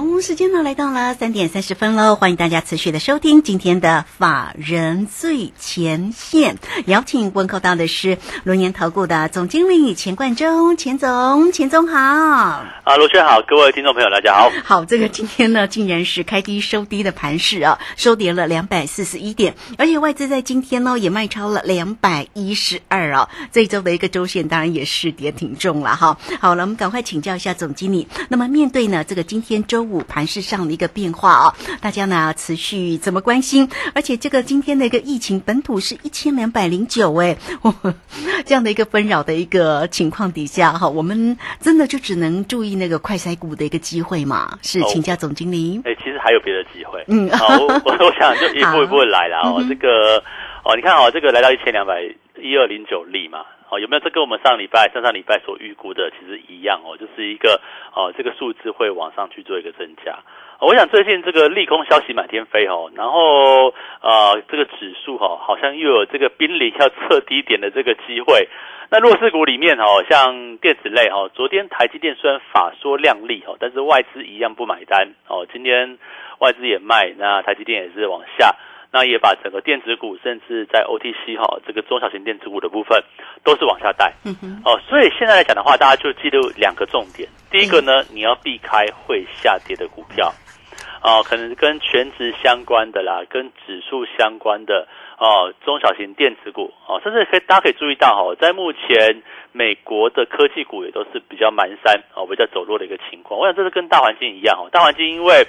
好，时间呢来到了三点三十分喽，欢迎大家持续的收听今天的法人最前线，邀请问候到的是龙岩投顾的总经理钱冠中，钱总，钱总好。啊，罗轩好，各位听众朋友大家好。好，这个今天呢，竟然是开低收低的盘势啊，收跌了两百四十一点，而且外资在今天呢也卖超了两百一十二啊，这一周的一个周线当然也是跌挺重了哈。好了，我们赶快请教一下总经理，那么面对呢这个今天周五盘市上的一个变化啊，大家呢持续怎么关心？而且这个今天的一个疫情本土是一千两百零九哎，这样的一个纷扰的一个情况底下哈，我们真的就只能注意那个快筛股的一个机会嘛？是请教总经理。哎，其实还有别的机会。嗯，好，我我想就一步一步来了哦。这个哦，你看哦，这个来到一千两百一二零九例嘛。哦，有没有这跟我们上礼拜、上上礼拜所预估的其实一样哦？就是一个哦，这个数字会往上去做一个增加。我想最近这个利空消息满天飞哦，然后呃，这个指数哈好像又有这个濒临要测低点的这个机会。那弱势股里面哦，像电子类哦，昨天台积电虽然法说量丽哦，但是外资一样不买单哦。今天外资也卖，那台积电也是往下。那也把整个电子股，甚至在 OTC 哈这个中小型电子股的部分，都是往下带。哦，所以现在来讲的话，大家就记住两个重点。第一个呢，你要避开会下跌的股票，哦，可能跟全值相关的啦，跟指数相关的哦，中小型电子股哦，甚至可以大家可以注意到哈，在目前美国的科技股也都是比较蹒跚哦，比较走弱的一个情况。我想这是跟大环境一样哦，大环境因为。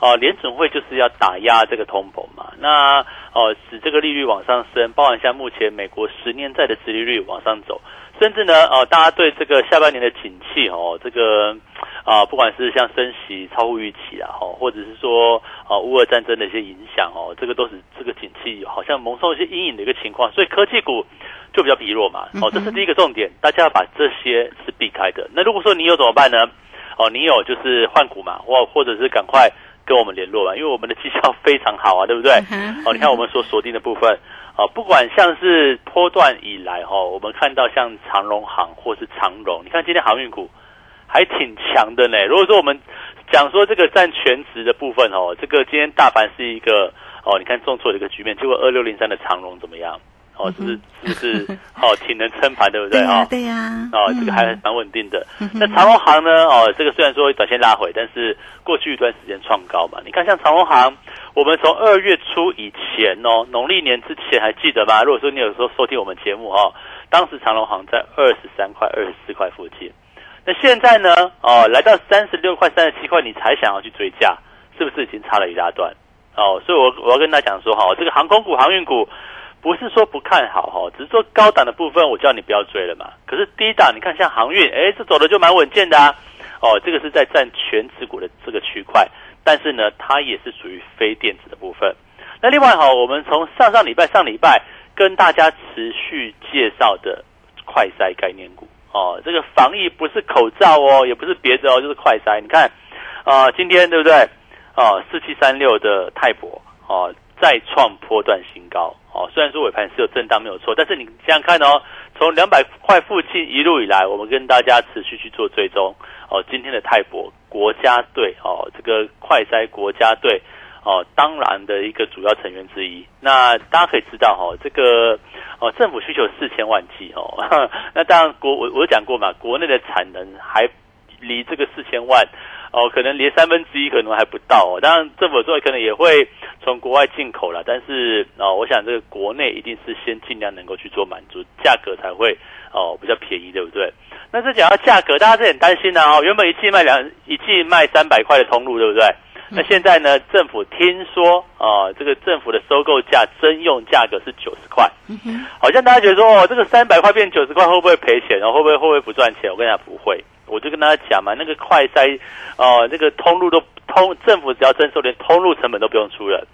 哦，联准会就是要打压这个通膨嘛，那哦使这个利率往上升，包含像目前美国十年债的殖利率往上走，甚至呢哦大家对这个下半年的景气哦这个啊不管是像升息超乎预期啊，哦或者是说啊乌俄战争的一些影响哦，这个都是这个景气好像蒙受一些阴影的一个情况，所以科技股就比较疲弱嘛。哦，这是第一个重点，大家要把这些是避开的。那如果说你有怎么办呢？哦，你有就是换股嘛，或或者是赶快。跟我们联络吧，因为我们的绩效非常好啊，对不对？哦，你看我们所锁定的部分，哦，不管像是波段以来哈，我们看到像长荣行或是长荣，你看今天航运股还挺强的呢。如果说我们讲说这个占全值的部分哦，这个今天大盘是一个哦，你看重挫的一个局面，结果二六零三的长荣怎么样？哦，是不是是不是哦，挺能撑盘，对不对啊？对呀，哦，这个还蛮稳定的。那长隆行呢？哦，这个虽然说短线拉回，但是过去一段时间创高嘛。你看，像长隆行，我们从二月初以前哦，农历年之前还记得吗？如果说你有时候收听我们节目哦，当时长隆行在二十三块、二十四块附近。那现在呢？哦，来到三十六块、三十七块，你才想要去追价，是不是已经差了一大段？哦，所以我我要跟大家讲说哈，这个航空股、航运股。不是说不看好哈，只是说高档的部分我叫你不要追了嘛。可是低档你看像航运，哎，这走的就蛮稳健的啊。哦，这个是在占全持股的这个区块，但是呢，它也是属于非电子的部分。那另外哈，我们从上上礼拜上礼拜跟大家持续介绍的快筛概念股哦，这个防疫不是口罩哦，也不是别的哦，就是快筛。你看啊，今天对不对？哦，四七三六的泰博哦。再创波段新高哦，虽然说尾盘是有震荡没有错，但是你想想看哦，从两百块附近一路以来，我们跟大家持续去做追踪哦。今天的泰博国家队哦，这个快筛国家队哦，当然的一个主要成员之一。那大家可以知道哈，这个哦，政府需求四千万剂哦，那当然国我我讲过嘛，国内的产能还离这个四千万。哦，可能连三分之一可能还不到哦。当然，政府做可能也会从国外进口了，但是哦，我想这个国内一定是先尽量能够去做满足，价格才会哦比较便宜，对不对？那这讲到价格，大家是很担心的哦。原本一季卖两一季卖三百块的通路，对不对？那现在呢，政府听说啊，这个政府的收购价征用价格是九十块，好像大家觉得说哦，这个三百块变九十块会不会赔钱？然后会不会会不会不赚钱？我跟你讲不会。我就跟大家讲嘛，那个快筛，哦，那个通路都通，政府只要征收，连通路成本都不用出了，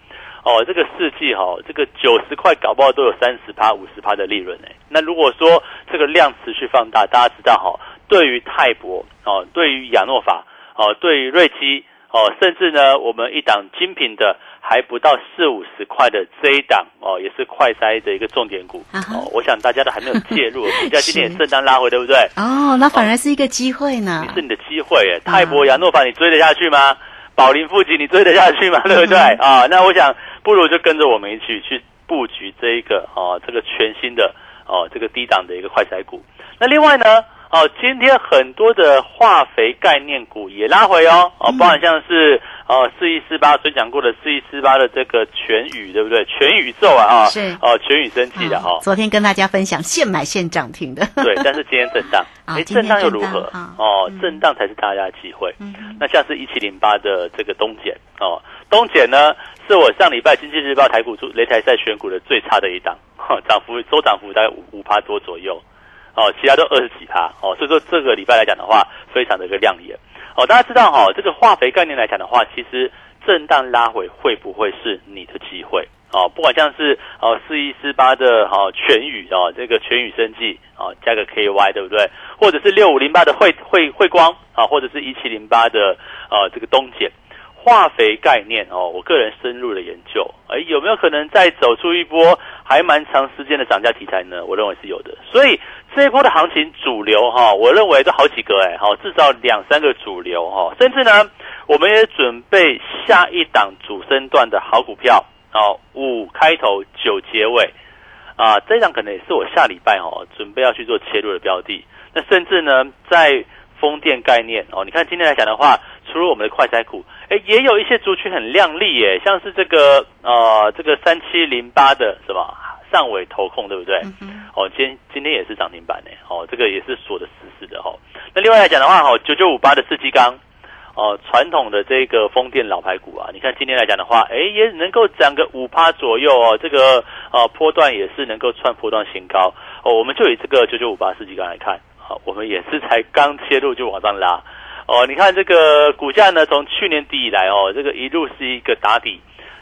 哦，这个四季哈，这个九十块搞不好都有三十趴、五十趴的利润哎。那如果说这个量持续放大，大家知道哈，对于泰博哦，对于亚诺法哦，对于瑞基哦，甚至呢，我们一档精品的还不到四五十块的这一档哦，也是快筛的一个重点股哦。我想大家都还没有介入，股价今天也震荡拉回，对不对？哦，那反而是一个机会呢。是你的机会哎，泰博、亚诺法，你追得下去吗？宝林附近，你追得下去吗？对不对啊？那我想。不如就跟着我们一起去布局这一个哦，这个全新的哦，这个低档的一个快彩股。那另外呢，哦，今天很多的化肥概念股也拉回哦，哦，包含像是哦四一四八所讲过的四一四八的这个全宇，对不对？全宇宙啊，啊，是哦，全宇生气的哈。昨天跟大家分享现买现涨停的，对，但是今天震荡，哎，震荡又如何？哦，震荡才是大家的机会。那像是一七零八的这个东碱哦，东碱呢？是我上礼拜经济日报台股出擂台赛选股的最差的一档，涨幅周涨幅大概五五趴多左右，哦，其他都二十几趴，哦，所以说这个礼拜来讲的话，非常的一个亮眼，哦，大家知道哈，这个化肥概念来讲的话，其实震荡拉回会不会是你的机会？哦，不管像是哦四一四八的哦全宇哦这个全宇生技哦加个 KY 对不对？或者是六五零八的汇汇汇光啊，或者是一七零八的呃这个东碱。化肥概念哦，我个人深入的研究，哎，有没有可能再走出一波还蛮长时间的涨价题材呢？我认为是有的。所以这一波的行情主流哈，我认为都好几个哎，好至少两三个主流哈，甚至呢，我们也准备下一档主升段的好股票哦，五开头九结尾啊，这一档可能也是我下礼拜哦准备要去做切入的标的。那甚至呢，在风电概念哦，你看今天来讲的话。除了我们的快财股，哎，也有一些族群很亮丽耶，像是这个呃，这个三七零八的什么上尾投控，对不对？哦，今今天也是涨停板呢，哦，这个也是锁的死死的哈。那另外来讲的话，哦，九九五八的四季钢，哦，传统的这个风电老牌股啊，你看今天来讲的话，哎，也能够涨个五趴左右哦，这个呃波段也是能够创波段新高哦。我们就以这个九九五八四季钢来看，好，我们也是才刚切入就往上拉。哦，你看这个股价呢，从去年底以来哦，这个一路是一个打底、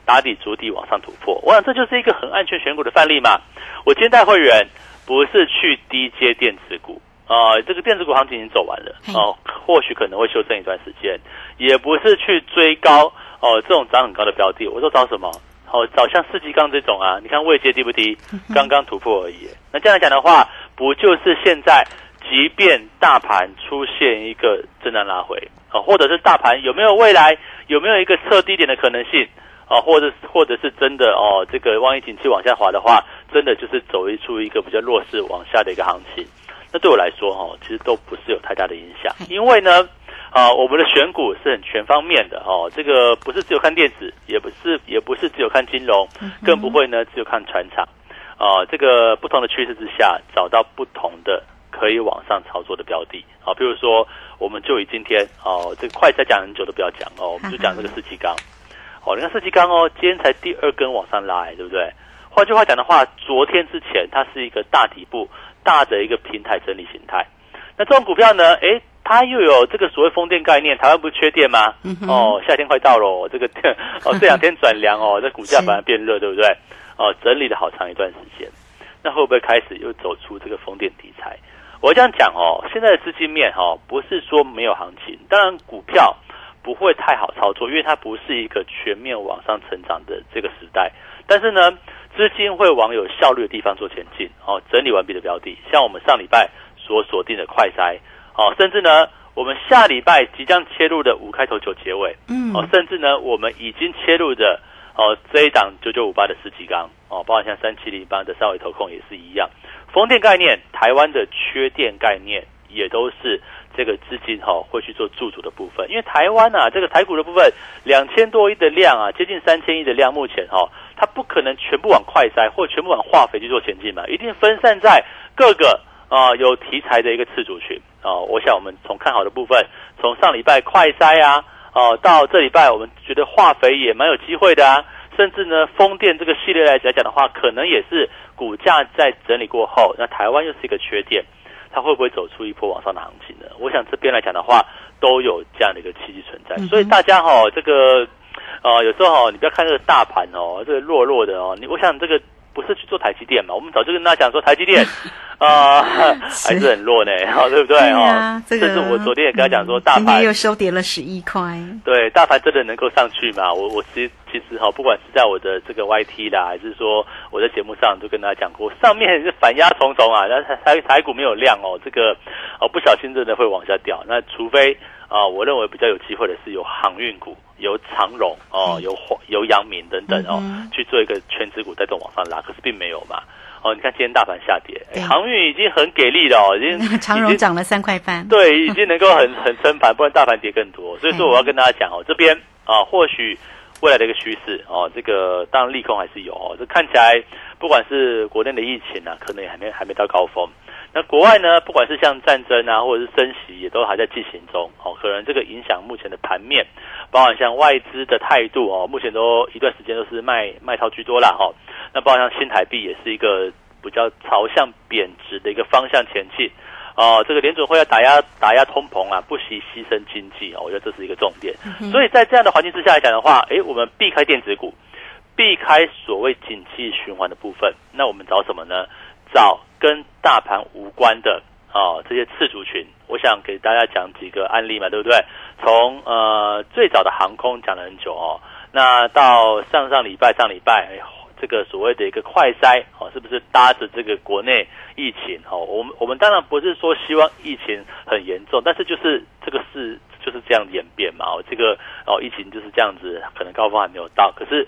打底、筑底往上突破。我想这就是一个很安全选股的范例嘛。我今天带会员不是去低阶电子股啊，这个电子股行情已经走完了哦，或许可能会修正一段时间。也不是去追高哦，这种涨很高的标的，我说找什么？哦，找像四季钢这种啊，你看位阶低不低？刚刚突破而已。那这样来讲的话，不就是现在？即便大盘出现一个震荡拉回啊，或者是大盘有没有未来有没有一个测低点的可能性啊，或者或者是真的哦，这个万一景气往下滑的话，真的就是走一出一个比较弱势往下的一个行情。那对我来说哈，其实都不是有太大的影响，因为呢啊，我们的选股是很全方面的哦，这个不是只有看电子，也不是也不是只有看金融，更不会呢只有看船厂啊，这个不同的趋势之下，找到不同的。可以往上操作的标的，啊，比如说，我们就以今天哦，这个快才讲很久都不要讲哦，我们就讲这个四七钢，哦，你看四七钢哦，今天才第二根往上拉，对不对？换句话讲的话，昨天之前它是一个大底部、大的一个平台整理形态。那这种股票呢，诶，它又有这个所谓风电概念，台湾不是缺电吗？哦，夏天快到了，这个电哦，这两天转凉哦，这股价反而变热，对不对？哦，整理了好长一段时间，那会不会开始又走出这个风电题材？我这样讲哦，现在的资金面哈，不是说没有行情，当然股票不会太好操作，因为它不是一个全面往上成长的这个时代。但是呢，资金会往有效率的地方做前进哦。整理完毕的标的，像我们上礼拜所锁定的快筛哦，甚至呢，我们下礼拜即将切入的五开头九结尾，嗯，哦，甚至呢，我们已经切入的哦这一档九九五八的十几缸哦，包括像三七零八的三维投控也是一样。风电概念，台湾的缺电概念也都是这个资金哈会去做驻足的部分，因为台湾啊这个台股的部分两千多亿的量啊，接近三千亿的量，目前哈它不可能全部往快筛或全部往化肥去做前进嘛，一定分散在各个啊有题材的一个次族群啊。我想我们从看好的部分，从上礼拜快筛啊哦到这礼拜，我们觉得化肥也蛮有机会的啊。甚至呢，风电这个系列来来讲的话，可能也是股价在整理过后，那台湾又是一个缺点，它会不会走出一波往上的行情呢？我想这边来讲的话，都有这样的一个契机存在。所以大家哈，这个呃，有时候哦，你不要看这个大盘哦，这个弱弱的哦，你我想这个。不是去做台积电嘛？我们早就跟大家讲说，台积电 啊还是很弱呢，对不对？啊，这是我昨天也跟他讲说，大盘又收跌了十一块。对，大盘真的能够上去嘛？我我其实其实哈，不管是在我的这个 YT 啦，还是说我在节目上都跟大家讲过，上面是反压重重啊，那台台台股没有量哦，这个哦不小心真的会往下掉。那除非啊，我认为比较有机会的是有航运股。有长荣哦，由由阳明等等哦，去做一个全指股带动往上拉，可是并没有嘛。哦，你看今天大盘下跌，航运已经很给力了哦，已经 长荣涨了三块半，对，已经能够很很撑盘，不然大盘跌更多。所以说我要跟大家讲哦，这边啊，或许未来的一个趋势哦，这个当然利空还是有哦，这看起来不管是国内的疫情啊，可能也还没还没到高峰。那国外呢？不管是像战争啊，或者是升息，也都还在进行中。哦，可能这个影响目前的盘面，包含像外资的态度哦，目前都一段时间都是卖卖超居多啦。哈，那包含像新台币也是一个比较朝向贬值的一个方向前进。哦，这个联准会要打压打压通膨啊，不惜牺牲经济哦，我觉得这是一个重点。所以在这样的环境之下来讲的话，诶，我们避开电子股，避开所谓景气循环的部分，那我们找什么呢？找跟大盘无关的啊，这些次族群，我想给大家讲几个案例嘛，对不对？从呃最早的航空讲了很久哦，那到上上礼拜上礼拜，哎这个所谓的一个快筛哦，是不是搭着这个国内疫情哦？我们我们当然不是说希望疫情很严重，但是就是这个事就是这样演变嘛哦，这个哦疫情就是这样子，可能高峰还没有到，可是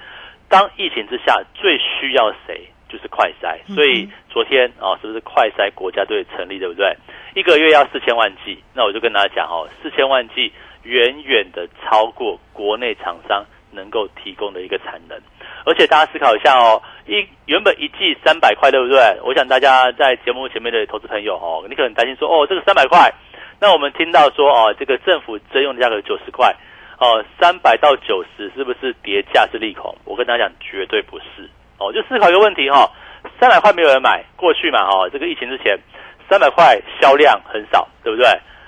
当疫情之下最需要谁？就是快筛，所以昨天哦，是不是快筛国家队成立，对不对？一个月要四千万剂，那我就跟大家讲哦，四千万剂远远的超过国内厂商能够提供的一个产能，而且大家思考一下哦，一原本一剂三百块，对不对？我想大家在节目前面的投资朋友哦，你可能担心说哦，这个三百块，那我们听到说哦，这个政府征用的价格九十块，哦，三百到九十是不是叠价是利空？我跟大家讲，绝对不是。哦，就思考一个问题哈，三百块没有人买，过去嘛哈，这个疫情之前，三百块销量很少，对不对？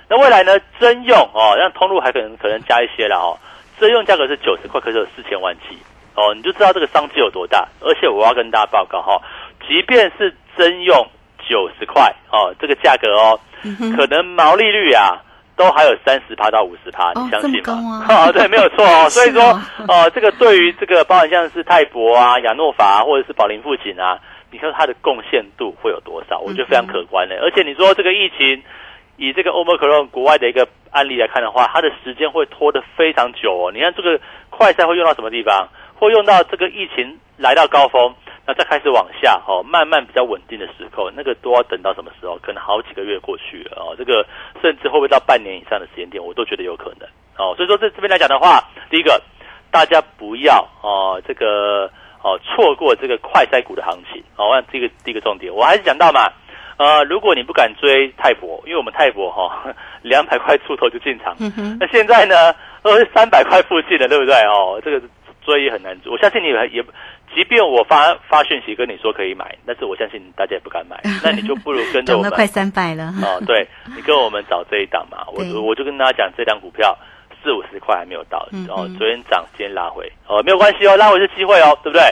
那未来呢，征用哦，让通路还可能可能加一些了哈，征用价格是九十块，可是有四千万起哦，你就知道这个商机有多大。而且我要跟大家报告哈，即便是征用九十块哦，这个价格哦，可能毛利率啊。都还有三十趴到五十趴，你相信吗？啊，对，没有错哦。所以说，哦，这个对于这个包含像是泰博啊、亚诺法或者是宝林富锦啊，你说它的贡献度会有多少？我觉得非常可观的。而且你说这个疫情，以这个欧盟克隆国外的一个案例来看的话，它的时间会拖得非常久哦。你看这个快赛会用到什么地方？会用到这个疫情来到高峰。那再开始往下哦，慢慢比较稳定的时候，那个都要等到什么时候？可能好几个月过去了哦，这个甚至会不会到半年以上的时间点，我都觉得有可能哦。所以说在这边来讲的话，第一个大家不要哦，这个哦错过这个快筛股的行情哦。那这个第一个重点，我还是讲到嘛，呃，如果你不敢追泰博，因为我们泰博哈 两百块出头就进场，那现在呢都是三百块附近的，对不对哦？这个追也很难追，我相信你也。即便我发发讯息跟你说可以买，但是我相信大家也不敢买，那你就不如跟着我们。快三百了哦，对你跟我们找这一档嘛，我我就跟大家讲，这档股票四五十块还没有到，哦，昨天涨，今天拉回，哦，没有关系哦，拉回是机会哦，对不对？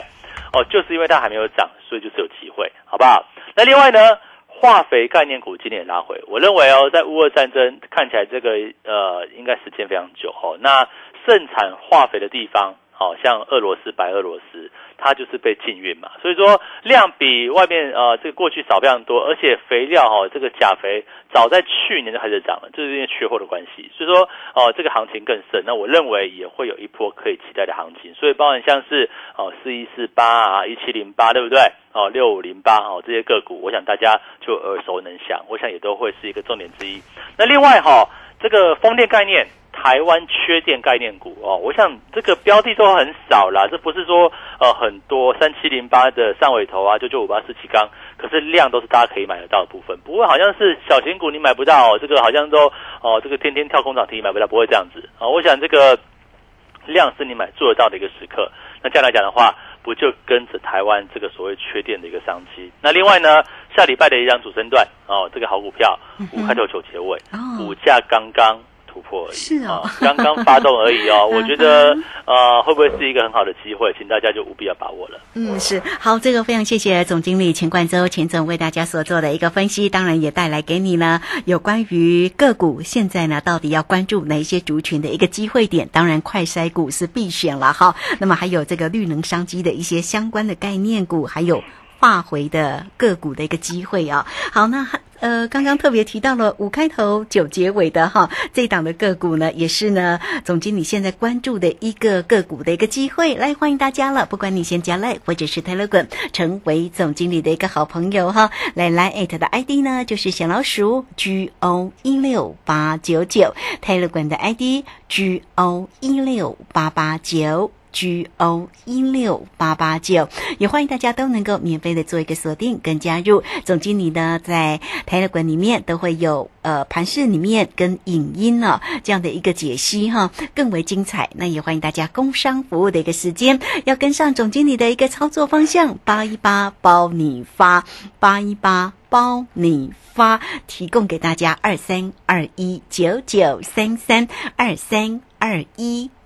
哦，就是因为它还没有涨，所以就是有机会，好不好？那另外呢，化肥概念股今天也拉回，我认为哦，在乌俄战争看起来这个呃，应该时间非常久哦，那盛产化肥的地方。好像俄罗斯、白俄罗斯，它就是被禁运嘛，所以说量比外面呃这个过去少非常多，而且肥料哈这个钾肥早在去年就开始涨了，就是因为缺货的关系，所以说哦这个行情更盛，那我认为也会有一波可以期待的行情，所以包含像是哦四一四八啊一七零八对不对？哦六五零八哦这些个股，我想大家就耳熟能详，我想也都会是一个重点之一。那另外哈这个风电概念。台湾缺电概念股哦，我想这个标的都很少啦，这不是说呃很多三七零八的上尾头啊，九九五八四七钢，可是量都是大家可以买得到的部分，不过好像是小型股你买不到，这个好像都哦这个天天跳空涨停买不到，不会这样子啊。我想这个量是你买做得到的一个时刻，那这样来讲的话，不就跟着台湾这个所谓缺电的一个商机？那另外呢，下礼拜的一张主升段哦，这个好股票五开头九结尾，股价刚刚。突破而已。是啊，刚刚发动而已哦。我觉得呃，会不会是一个很好的机会？请大家就务必要把握了。嗯，是好，这个非常谢谢总经理钱冠洲钱总为大家所做的一个分析，当然也带来给你呢有关于个股现在呢到底要关注哪一些族群的一个机会点。当然，快筛股是必选了哈。那么还有这个绿能商机的一些相关的概念股，还有化回的个股的一个机会啊。好，那呃，刚刚特别提到了五开头九结尾的哈，这档的个股呢，也是呢总经理现在关注的一个个股的一个机会，来欢迎大家了。不管你先加来或者是 Telegram，成为总经理的一个好朋友哈。来来艾特的 ID 呢，就是小老鼠 G O 一六八九九，Telegram 的 ID G O 一六八八九。G O 一六八八九，也欢迎大家都能够免费的做一个锁定跟加入。总经理呢，在台乐馆里面都会有呃盘市里面跟影音呢这样的一个解析哈，更为精彩。那也欢迎大家工商服务的一个时间，要跟上总经理的一个操作方向，八一八包你发，八一八包你发，提供给大家二三二一九九三三二三二一。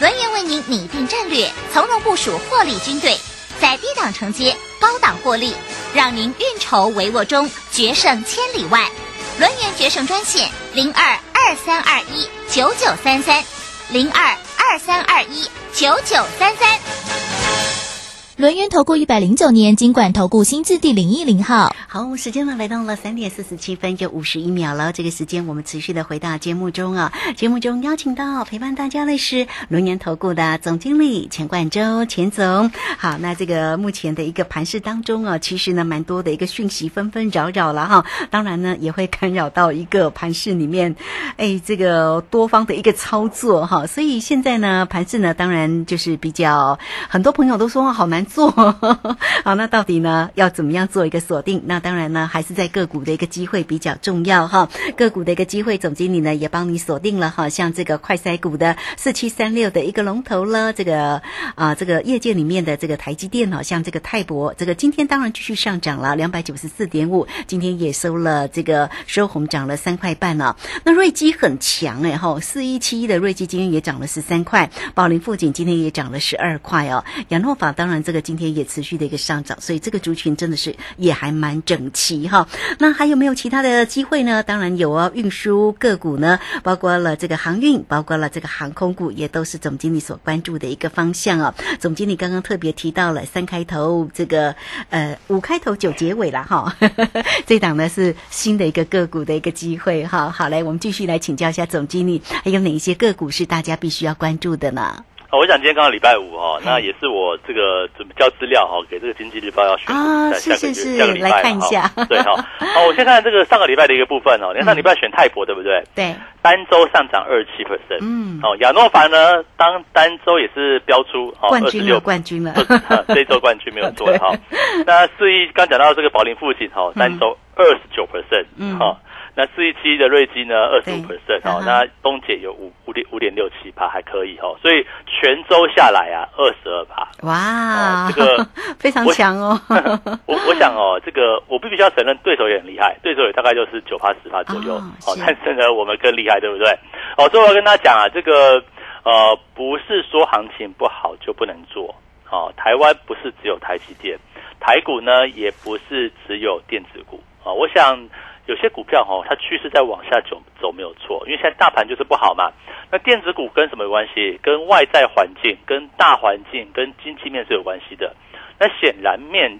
轮源为您拟定战略，从容部署获利军队，在低档承接，高档获利，让您运筹帷幄中决胜千里外。轮源决胜专线零二二三二一九九三三零二二三二一九九三三。轮源投顾一百零九年金管投顾新字第零一零号，好，时间呢来到了三点四十七分就五十一秒了。这个时间我们持续的回到节目中啊，节目中邀请到陪伴大家的是轮源投顾的总经理钱冠洲钱总。好，那这个目前的一个盘市当中啊，其实呢蛮多的一个讯息纷纷扰扰了哈，当然呢也会干扰到一个盘市里面，哎，这个多方的一个操作哈。所以现在呢盘市呢当然就是比较很多朋友都说好难。做 好，那到底呢要怎么样做一个锁定？那当然呢，还是在个股的一个机会比较重要哈。个股的一个机会，总经理呢也帮你锁定了哈。像这个快筛股的四七三六的一个龙头了，这个啊，这个业界里面的这个台积电哦，像这个泰博，这个今天当然继续上涨了，两百九十四点五，今天也收了这个收红，涨了三块半了。那瑞基很强哎哈，四一七一的瑞基今天也涨了十三块，宝林富锦今天也涨了十二块哦。亚诺法当然这。今天也持续的一个上涨，所以这个族群真的是也还蛮整齐哈。那还有没有其他的机会呢？当然有哦，运输个股呢，包括了这个航运，包括了这个航空股，也都是总经理所关注的一个方向哦。总经理刚刚特别提到了三开头，这个呃五开头九结尾了哈。这档呢是新的一个个股的一个机会哈。好嘞，我们继续来请教一下总经理，还有哪一些个股是大家必须要关注的呢？我想今天刚好礼拜五哈，那也是我这个准备交资料哈，给这个经济日报要选啊，是是是，下个礼拜哈，对哈。好，我先看这个上个礼拜的一个部分哦，你看上礼拜选泰博对不对？对，单周上涨二十七 percent，嗯，哦，亚诺凡呢，当单周也是标出冠军了，冠军了，这周冠军没有错 哈。那四一刚讲到这个宝林父亲哈，单周二十九 percent，嗯，哈。那四一七的瑞基呢，二十五 percent 哦，那东姐有五五点五点六七趴，还可以哦，所以全周下来啊，二十二趴，哇，这个 非常强哦。我 我想哦，这个我必须要承认，对手也很厉害，对手也大概就是九趴十趴左右哦，但是呢，我们更厉害，对不对？哦，最后要跟大家讲啊，这个呃，不是说行情不好就不能做哦，台湾不是只有台积电，台股呢也不是只有电子股啊，我想。有些股票哈，它趋势在往下走走没有错，因为现在大盘就是不好嘛。那电子股跟什么有关系？跟外在环境、跟大环境、跟经济面是有关系的。那显然面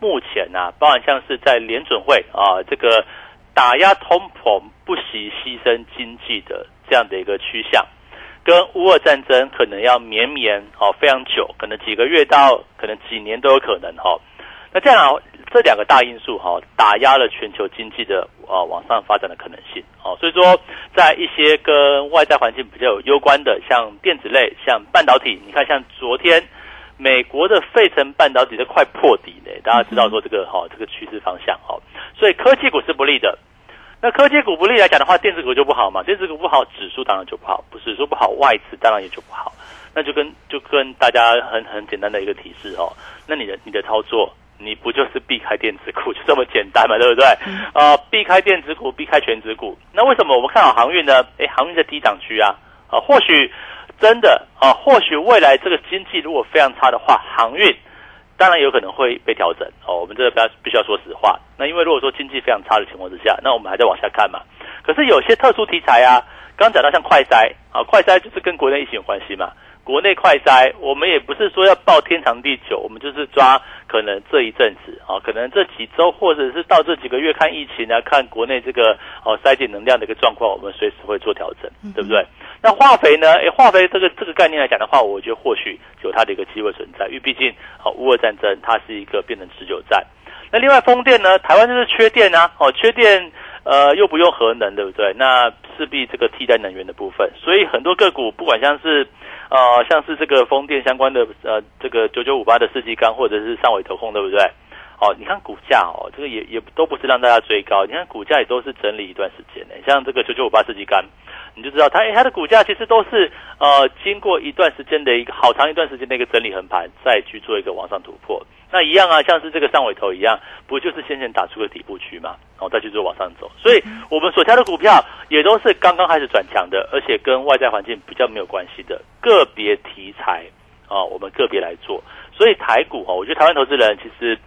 目前呢，包含像是在联准会啊，这个打压通膨、不惜牺牲经济的这样的一个趋向。跟乌俄战争可能要绵绵哦非常久，可能几个月到可能几年都有可能哈。那这样这两个大因素哈，打压了全球经济的啊往上发展的可能性哦。所以说，在一些跟外在环境比较有攸关的，像电子类、像半导体，你看像昨天美国的费城半导体都快破底嘞，大家知道说这个哈这个趋势方向哈，所以科技股是不利的。那科技股不利来讲的话，电子股就不好嘛？电子股不好，指数当然就不好。不是说不好，外资当然也就不好。那就跟就跟大家很很简单的一个提示哦。那你的你的操作，你不就是避开电子股 就这么简单嘛？对不对？啊，避开电子股，避开全指股。那为什么我们看好航运呢？诶，航运在低档区啊。啊，或许真的啊，或许未来这个经济如果非常差的话，航运。当然有可能会被调整哦，我们这个不要必须要说实话。那因为如果说经济非常差的情况之下，那我们还在往下看嘛。可是有些特殊题材啊，刚刚讲到像快筛啊，快筛就是跟国内疫情有关系嘛。国内快筛，我们也不是说要报天长地久，我们就是抓可能这一阵子啊，可能这几周或者是到这几个月看疫情啊，看国内这个哦筛检能量的一个状况，我们随时会做调整，对不对？那化肥呢？诶，化肥这个这个概念来讲的话，我觉得或许有它的一个机会存在，因为毕竟哦乌俄战争它是一个变成持久战。那另外风电呢？台湾就是缺电啊，哦缺电。呃，又不用核能，对不对？那势必这个替代能源的部分，所以很多个股，不管像是，呃，像是这个风电相关的，呃，这个九九五八的世纪钢，或者是上尾投控，对不对？哦，你看股价哦，这个也也都不是让大家追高，你看股价也都是整理一段时间的，像这个九九五八世纪钢。你就知道它，它的股价其实都是呃，经过一段时间的一个好长一段时间的一个整理横盘，再去做一个往上突破。那一样啊，像是这个上尾头一样，不就是先前打出个底部区嘛，然后再去做往上走。所以我们所挑的股票也都是刚刚开始转强的，而且跟外在环境比较没有关系的个别题材啊，我们个别来做。所以台股哈，我觉得台湾投资人其实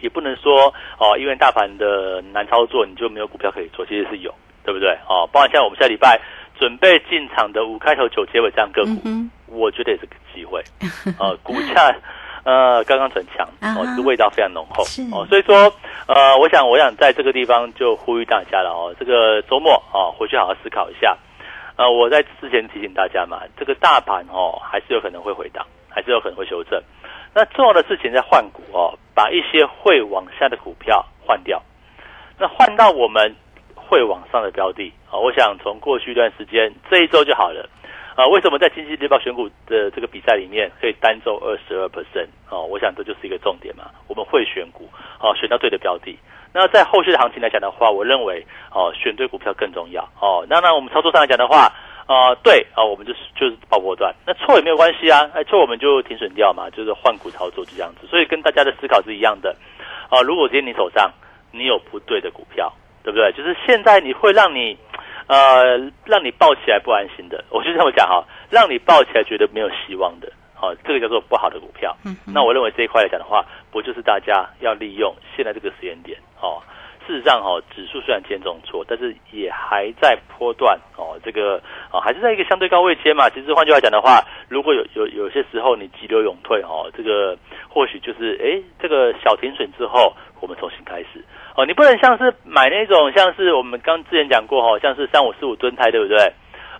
也不能说哦，因为大盘的难操作，你就没有股票可以做，其实是有。对不对？哦，包括像我们下礼拜准备进场的五开头九结尾这样个股，我觉得也是个机会。呃，股价呃刚刚转强，哦，是味道非常浓厚。哦，所以说呃，我想我想在这个地方就呼吁大家了哦，这个周末哦回去好好思考一下。呃，我在之前提醒大家嘛，这个大盘哦还是有可能会回档，还是有可能会修正。那重要的事情在换股哦，把一些会往下的股票换掉，那换到我们。会往上的标的啊，我想从过去一段时间，这一周就好了啊。为什么在经济日报选股的这个比赛里面可以单周二十二 percent 啊？我想这就是一个重点嘛。我们会选股哦，选到对的标的。那在后续的行情来讲的话，我认为哦，选对股票更重要哦。那那我们操作上来讲的话啊，对啊，我们就是就是爆波段，那错也没有关系啊，哎错我们就停损掉嘛，就是换股操作就这样子。所以跟大家的思考是一样的啊。如果今天你手上你有不对的股票。对不对？就是现在你会让你，呃，让你抱起来不安心的。我就这么讲哈，让你抱起来觉得没有希望的，好，这个叫做不好的股票。那我认为这一块来讲的话，不就是大家要利用现在这个时间点哦？事实上哈，指数虽然偏重挫，但是也还在波段哦，这个啊还是在一个相对高位阶嘛。其实换句话讲的话，如果有有有些时候你急流勇退哦，这个或许就是哎，这个小停损之后，我们重新开始。哦，你不能像是买那种，像是我们刚之前讲过哈，像是三五四五吨胎，对不对？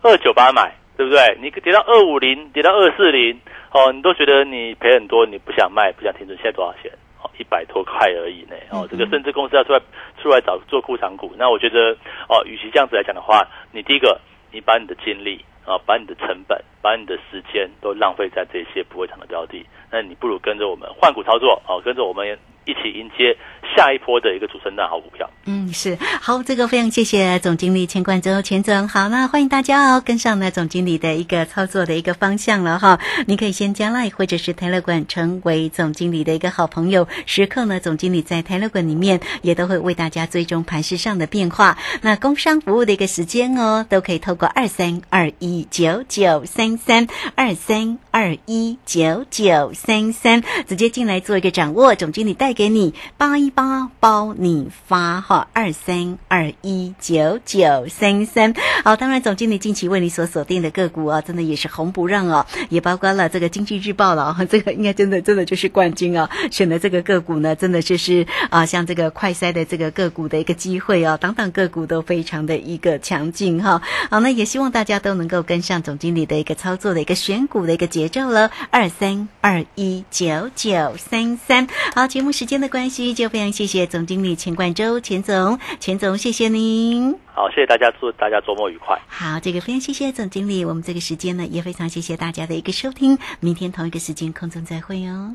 二九八买，对不对？你跌到二五零，跌到二四零，哦，你都觉得你赔很多，你不想卖，不想停损，现在多少钱？哦，一百多块而已呢。哦，这个甚至公司要出来出来找做库藏股，那我觉得哦，与其这样子来讲的话，你第一个，你把你的精力啊，把你的成本，把你的时间都浪费在这些不会涨的标的，那你不如跟着我们换股操作，哦，跟着我们一起迎接。下一波的一个主升浪好股票，嗯，是好，这个非常谢谢总经理钱冠洲钱总，好，那欢迎大家哦，跟上呢总经理的一个操作的一个方向了哈，你可以先加 line 或者是泰勒管成为总经理的一个好朋友，时刻呢总经理在泰勒管里面也都会为大家追踪盘势上的变化，那工商服务的一个时间哦，都可以透过二三二一九九三三二三。二一九九三三，直接进来做一个掌握。总经理带给你八一八包你发哈，二三二一九九三三。好，当然总经理近期为你所锁定的个股啊，真的也是红不让哦，也包括了这个经济日报了，这个应该真的真的就是冠军啊。选的这个个股呢，真的就是啊，像这个快筛的这个个股的一个机会哦，等等个股都非常的一个强劲哈。好，那也希望大家都能够跟上总经理的一个操作的一个选股的一个节奏了。二三二一九九三三。好，节目时间的关系，就非常谢谢总经理钱冠周钱总，钱总谢谢您。好，谢谢大家，祝大家周末愉快。好，这个非常谢谢总经理，我们这个时间呢也非常谢谢大家的一个收听，明天同一个时间空中再会哦。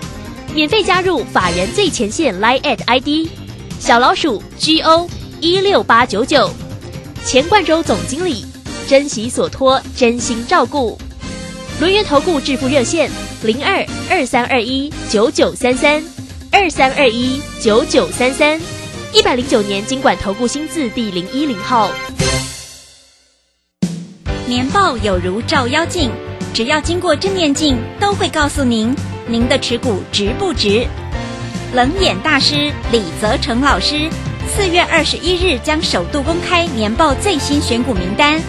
免费加入法人最前线 Line at ID 小老鼠 G O 一六八九九，钱冠洲总经理，珍惜所托，真心照顾。轮源投顾致富热线零二二三二一九九三三二三二一九九三三，一百零九年经管投顾新字第零一零号。年报有如照妖镜，只要经过正念镜，都会告诉您您的持股值不值。冷眼大师李泽成老师四月二十一日将首度公开年报最新选股名单，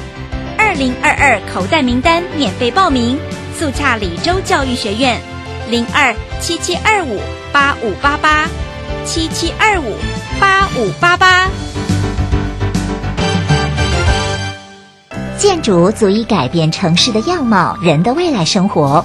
二零二二口袋名单免费报名，速洽李州教育学院零二七七二五八五八八七七二五八五八八。建筑足以改变城市的样貌，人的未来生活。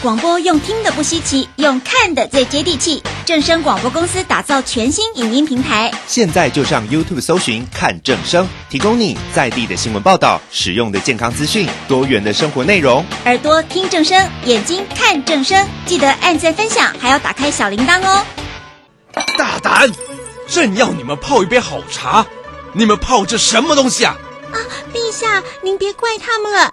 广播用听的不稀奇，用看的最接地气。正声广播公司打造全新影音平台，现在就上 YouTube 搜寻“看正声”，提供你在地的新闻报道、实用的健康资讯、多元的生活内容。耳朵听正声，眼睛看正声，记得按赞分享，还要打开小铃铛哦。大胆！朕要你们泡一杯好茶，你们泡这什么东西啊？啊，陛下，您别怪他们了。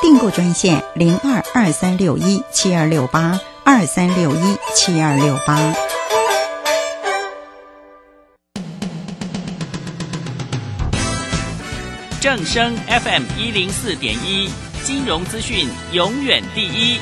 订购专线零二二三六一七二六八二三六一七二六八。正声 FM 一零四点一，金融资讯永远第一。